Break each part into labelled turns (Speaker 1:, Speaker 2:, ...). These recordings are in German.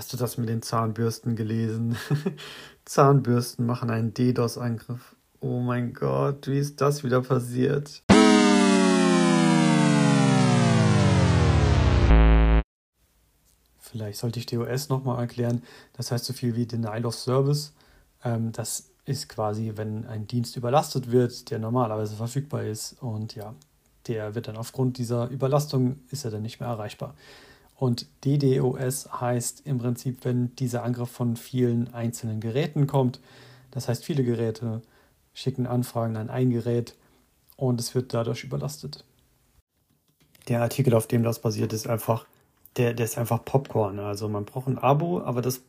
Speaker 1: Hast du das mit den Zahnbürsten gelesen? Zahnbürsten machen einen DDoS-Angriff. Oh mein Gott, wie ist das wieder passiert? Vielleicht sollte ich DOS nochmal erklären. Das heißt so viel wie Denial of Service. Ähm, das ist quasi, wenn ein Dienst überlastet wird, der normalerweise verfügbar ist. Und ja, der wird dann aufgrund dieser Überlastung, ist er dann nicht mehr erreichbar. Und DDoS heißt im Prinzip, wenn dieser Angriff von vielen einzelnen Geräten kommt. Das heißt, viele Geräte schicken Anfragen an ein Gerät und es wird dadurch überlastet. Der Artikel, auf dem das basiert, ist einfach der, der ist einfach Popcorn. Also man braucht ein Abo, aber das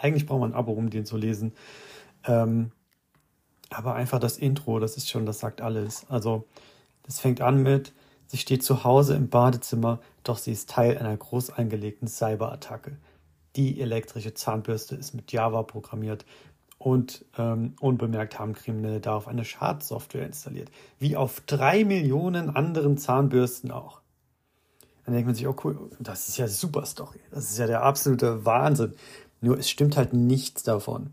Speaker 1: eigentlich braucht man ein Abo, um den zu lesen. Ähm, aber einfach das Intro, das ist schon, das sagt alles. Also das fängt an mit, sie steht zu Hause im Badezimmer, doch sie ist Teil einer groß angelegten Cyberattacke. Die elektrische Zahnbürste ist mit Java programmiert und ähm, unbemerkt haben Kriminelle darauf eine Schadsoftware installiert, wie auf drei Millionen anderen Zahnbürsten auch. Dann denkt man sich, oh cool, das ist ja super Story. Das ist ja der absolute Wahnsinn. Nur es stimmt halt nichts davon.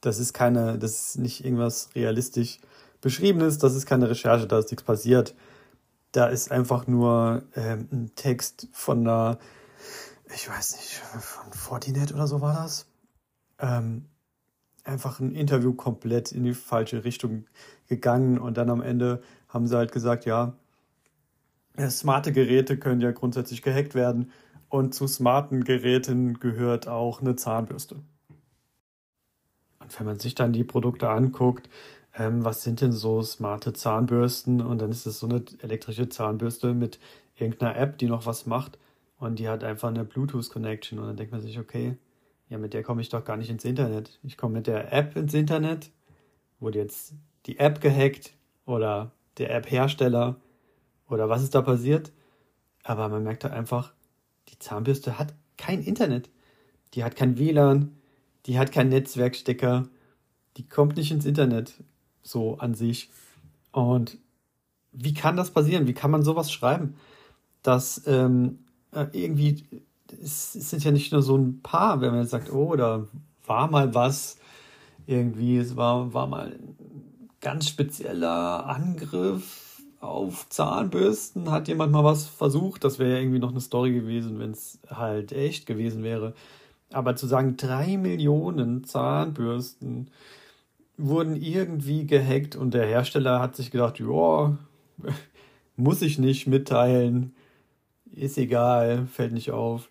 Speaker 1: Das ist keine, das ist nicht irgendwas realistisch beschriebenes, das ist keine Recherche, da ist nichts passiert. Da ist einfach nur ähm, ein Text von einer, ich weiß nicht, von Fortinet oder so war das. Ähm, einfach ein Interview komplett in die falsche Richtung gegangen und dann am Ende haben sie halt gesagt, ja, smarte Geräte können ja grundsätzlich gehackt werden und zu smarten Geräten gehört auch eine Zahnbürste. Und wenn man sich dann die Produkte anguckt, ähm, was sind denn so smarte Zahnbürsten? Und dann ist es so eine elektrische Zahnbürste mit irgendeiner App, die noch was macht und die hat einfach eine Bluetooth-Connection. Und dann denkt man sich, okay, ja, mit der komme ich doch gar nicht ins Internet. Ich komme mit der App ins Internet, wurde jetzt die App gehackt oder der App-Hersteller oder was ist da passiert. Aber man merkt da einfach, die Zahnbürste hat kein Internet. Die hat kein WLAN, die hat keinen Netzwerkstecker, die kommt nicht ins Internet so an sich. Und wie kann das passieren? Wie kann man sowas schreiben? Dass ähm, äh, irgendwie, es, sind ja nicht nur so ein paar, wenn man jetzt sagt, oh, da war mal was, irgendwie, es war, war mal ein ganz spezieller Angriff auf Zahnbürsten hat jemand mal was versucht. Das wäre ja irgendwie noch eine Story gewesen, wenn es halt echt gewesen wäre. Aber zu sagen, drei Millionen Zahnbürsten wurden irgendwie gehackt und der Hersteller hat sich gedacht, ja, muss ich nicht mitteilen, ist egal, fällt nicht auf.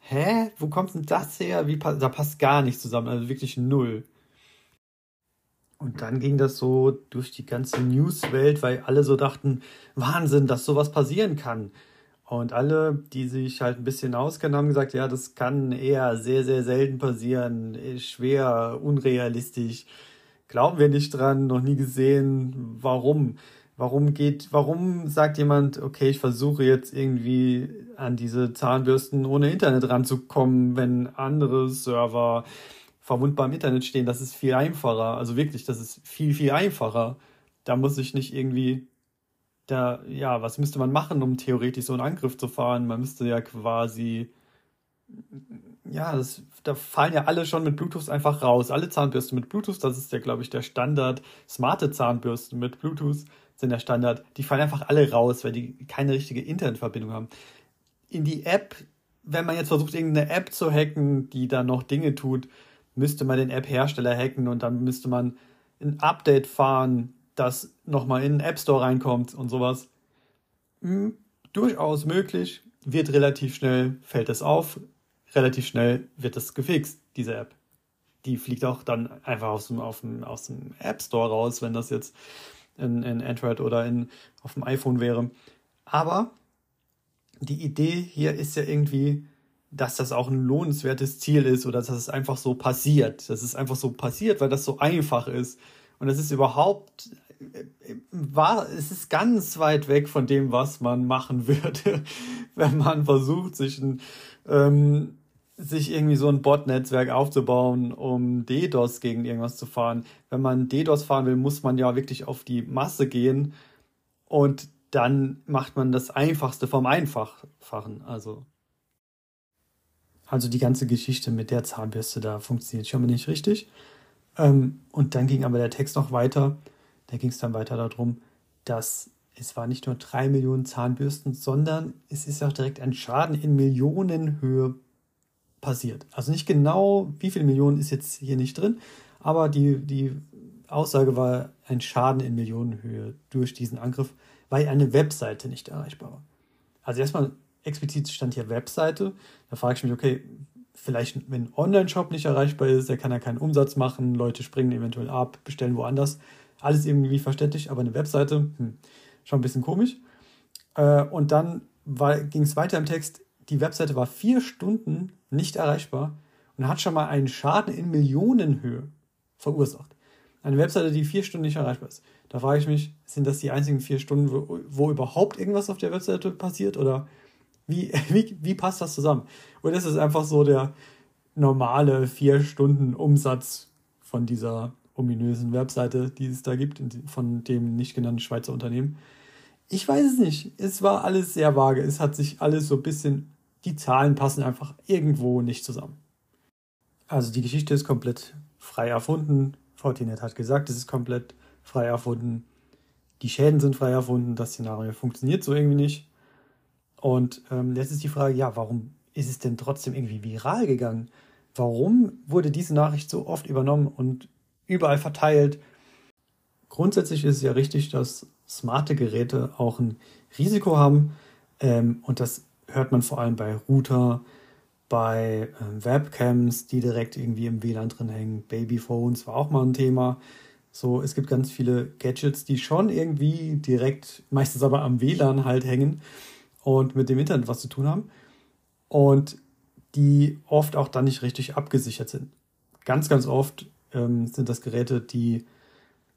Speaker 1: Hä? Wo kommt denn das her? Wie, da passt gar nichts zusammen, also wirklich null. Und dann ging das so durch die ganze Newswelt, weil alle so dachten, Wahnsinn, dass sowas passieren kann. Und alle, die sich halt ein bisschen auskennen, haben gesagt, ja, das kann eher sehr, sehr selten passieren, schwer, unrealistisch. Glauben wir nicht dran, noch nie gesehen. Warum? Warum geht, warum sagt jemand, okay, ich versuche jetzt irgendwie an diese Zahnbürsten ohne Internet ranzukommen, wenn andere Server verwundbar im Internet stehen, das ist viel einfacher. Also wirklich, das ist viel, viel einfacher. Da muss ich nicht irgendwie, da, ja, was müsste man machen, um theoretisch so einen Angriff zu fahren? Man müsste ja quasi, ja, das, da fallen ja alle schon mit Bluetooth einfach raus. Alle Zahnbürsten mit Bluetooth, das ist ja, glaube ich, der Standard. Smarte Zahnbürsten mit Bluetooth sind der Standard. Die fallen einfach alle raus, weil die keine richtige Internetverbindung haben. In die App, wenn man jetzt versucht, irgendeine App zu hacken, die da noch Dinge tut, müsste man den App-Hersteller hacken und dann müsste man ein Update fahren, das nochmal in den App Store reinkommt und sowas. Hm, durchaus möglich, wird relativ schnell, fällt es auf, relativ schnell wird es gefixt, diese App. Die fliegt auch dann einfach aus dem, dem, aus dem App Store raus, wenn das jetzt in, in Android oder in, auf dem iPhone wäre. Aber die Idee hier ist ja irgendwie, dass das auch ein lohnenswertes Ziel ist oder dass es einfach so passiert. Dass es einfach so passiert, weil das so einfach ist. Und das ist überhaupt, war, es ist ganz weit weg von dem, was man machen würde, wenn man versucht, sich ein, ähm, sich irgendwie so ein Bot-Netzwerk aufzubauen, um DDoS gegen irgendwas zu fahren. Wenn man DDoS fahren will, muss man ja wirklich auf die Masse gehen und dann macht man das Einfachste vom Einfachfachen. Also Also die ganze Geschichte mit der Zahnbürste da funktioniert schon mal nicht richtig. Ähm, und dann ging aber der Text noch weiter. Da ging es dann weiter darum, dass es war nicht nur drei Millionen Zahnbürsten, sondern es ist auch direkt ein Schaden in Millionenhöhe passiert. Also nicht genau, wie viele Millionen ist jetzt hier nicht drin, aber die, die Aussage war ein Schaden in Millionenhöhe durch diesen Angriff, weil eine Webseite nicht erreichbar war. Also erstmal explizit stand hier Webseite. Da frage ich mich, okay, vielleicht wenn ein Online-Shop nicht erreichbar ist, der kann ja keinen Umsatz machen, Leute springen eventuell ab, bestellen woanders. Alles irgendwie verständlich, aber eine Webseite, hm, schon ein bisschen komisch. Äh, und dann ging es weiter im Text, die Webseite war vier Stunden nicht erreichbar und hat schon mal einen Schaden in Millionenhöhe verursacht. Eine Webseite, die vier Stunden nicht erreichbar ist. Da frage ich mich, sind das die einzigen vier Stunden, wo, wo überhaupt irgendwas auf der Webseite passiert? Oder wie, wie, wie passt das zusammen? Oder ist es einfach so der normale vier Stunden Umsatz von dieser ominösen Webseite, die es da gibt, von dem nicht genannten Schweizer Unternehmen? Ich weiß es nicht. Es war alles sehr vage. Es hat sich alles so ein bisschen, die Zahlen passen einfach irgendwo nicht zusammen. Also die Geschichte ist komplett frei erfunden. Fortinet hat gesagt, es ist komplett frei erfunden. Die Schäden sind frei erfunden. Das Szenario funktioniert so irgendwie nicht. Und ähm, jetzt ist die Frage, ja, warum ist es denn trotzdem irgendwie viral gegangen? Warum wurde diese Nachricht so oft übernommen und überall verteilt? Grundsätzlich ist es ja richtig, dass smarte Geräte auch ein Risiko haben. Ähm, und das hört man vor allem bei Router, bei ähm, Webcams, die direkt irgendwie im WLAN drin hängen. Babyphones war auch mal ein Thema. So, es gibt ganz viele Gadgets, die schon irgendwie direkt, meistens aber am WLAN halt hängen und mit dem Internet was zu tun haben und die oft auch dann nicht richtig abgesichert sind. Ganz, ganz oft ähm, sind das Geräte, die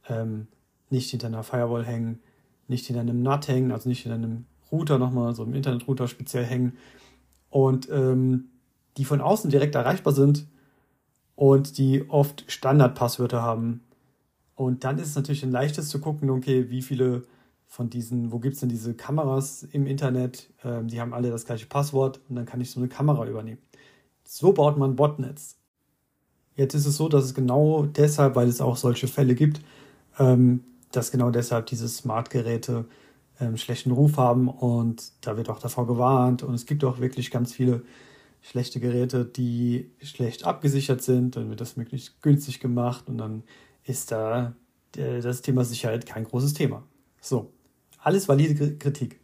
Speaker 1: ähm, nicht hinter einer Firewall hängen, nicht hinter einem NAT hängen, also nicht hinter einem Router nochmal, so einem Internetrouter speziell hängen und ähm, die von außen direkt erreichbar sind und die oft Standardpasswörter haben. Und dann ist es natürlich ein leichtes zu gucken, okay, wie viele von diesen, wo gibt es denn diese Kameras im Internet? Ähm, die haben alle das gleiche Passwort und dann kann ich so eine Kamera übernehmen. So baut man Botnets. Jetzt ist es so, dass es genau deshalb, weil es auch solche Fälle gibt, ähm, dass genau deshalb diese Smart-Geräte ähm, schlechten Ruf haben und da wird auch davor gewarnt und es gibt auch wirklich ganz viele schlechte Geräte, die schlecht abgesichert sind, dann wird das möglichst günstig gemacht und dann ist da äh, das Thema Sicherheit kein großes Thema. So, alles valide Kritik.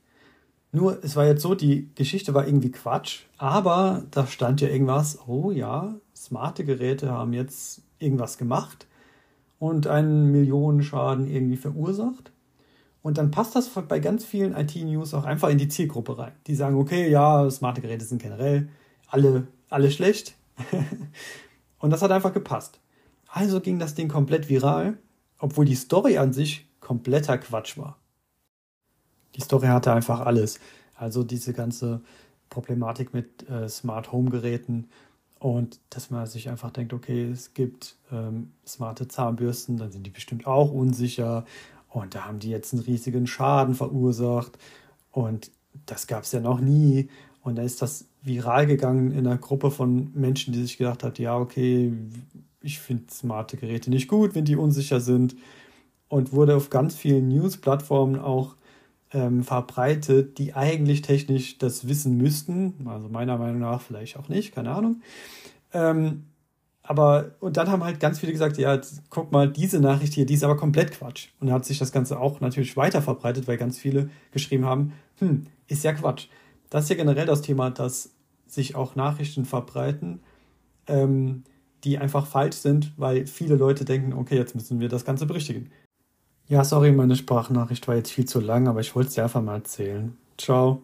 Speaker 1: Nur, es war jetzt so, die Geschichte war irgendwie Quatsch, aber da stand ja irgendwas, oh ja, smarte Geräte haben jetzt irgendwas gemacht und einen Millionenschaden irgendwie verursacht. Und dann passt das bei ganz vielen IT-News auch einfach in die Zielgruppe rein. Die sagen, okay, ja, smarte Geräte sind generell alle, alle schlecht. und das hat einfach gepasst. Also ging das Ding komplett viral, obwohl die Story an sich kompletter Quatsch war. Die Story hatte einfach alles. Also diese ganze Problematik mit äh, Smart Home Geräten und dass man sich einfach denkt, okay, es gibt ähm, smarte Zahnbürsten, dann sind die bestimmt auch unsicher und da haben die jetzt einen riesigen Schaden verursacht und das gab es ja noch nie und da ist das viral gegangen in einer Gruppe von Menschen, die sich gedacht hat, ja, okay, ich finde smarte Geräte nicht gut, wenn die unsicher sind und wurde auf ganz vielen News-Plattformen auch ähm, verbreitet, die eigentlich technisch das wissen müssten. Also meiner Meinung nach vielleicht auch nicht, keine Ahnung. Ähm, aber, und dann haben halt ganz viele gesagt, ja, guck mal, diese Nachricht hier, die ist aber komplett Quatsch. Und dann hat sich das Ganze auch natürlich weiter verbreitet, weil ganz viele geschrieben haben, hm, ist ja Quatsch. Das ist ja generell das Thema, dass sich auch Nachrichten verbreiten, ähm, die einfach falsch sind, weil viele Leute denken, okay, jetzt müssen wir das Ganze berichtigen. Ja, sorry, meine Sprachnachricht war jetzt viel zu lang, aber ich wollte es dir einfach mal erzählen. Ciao.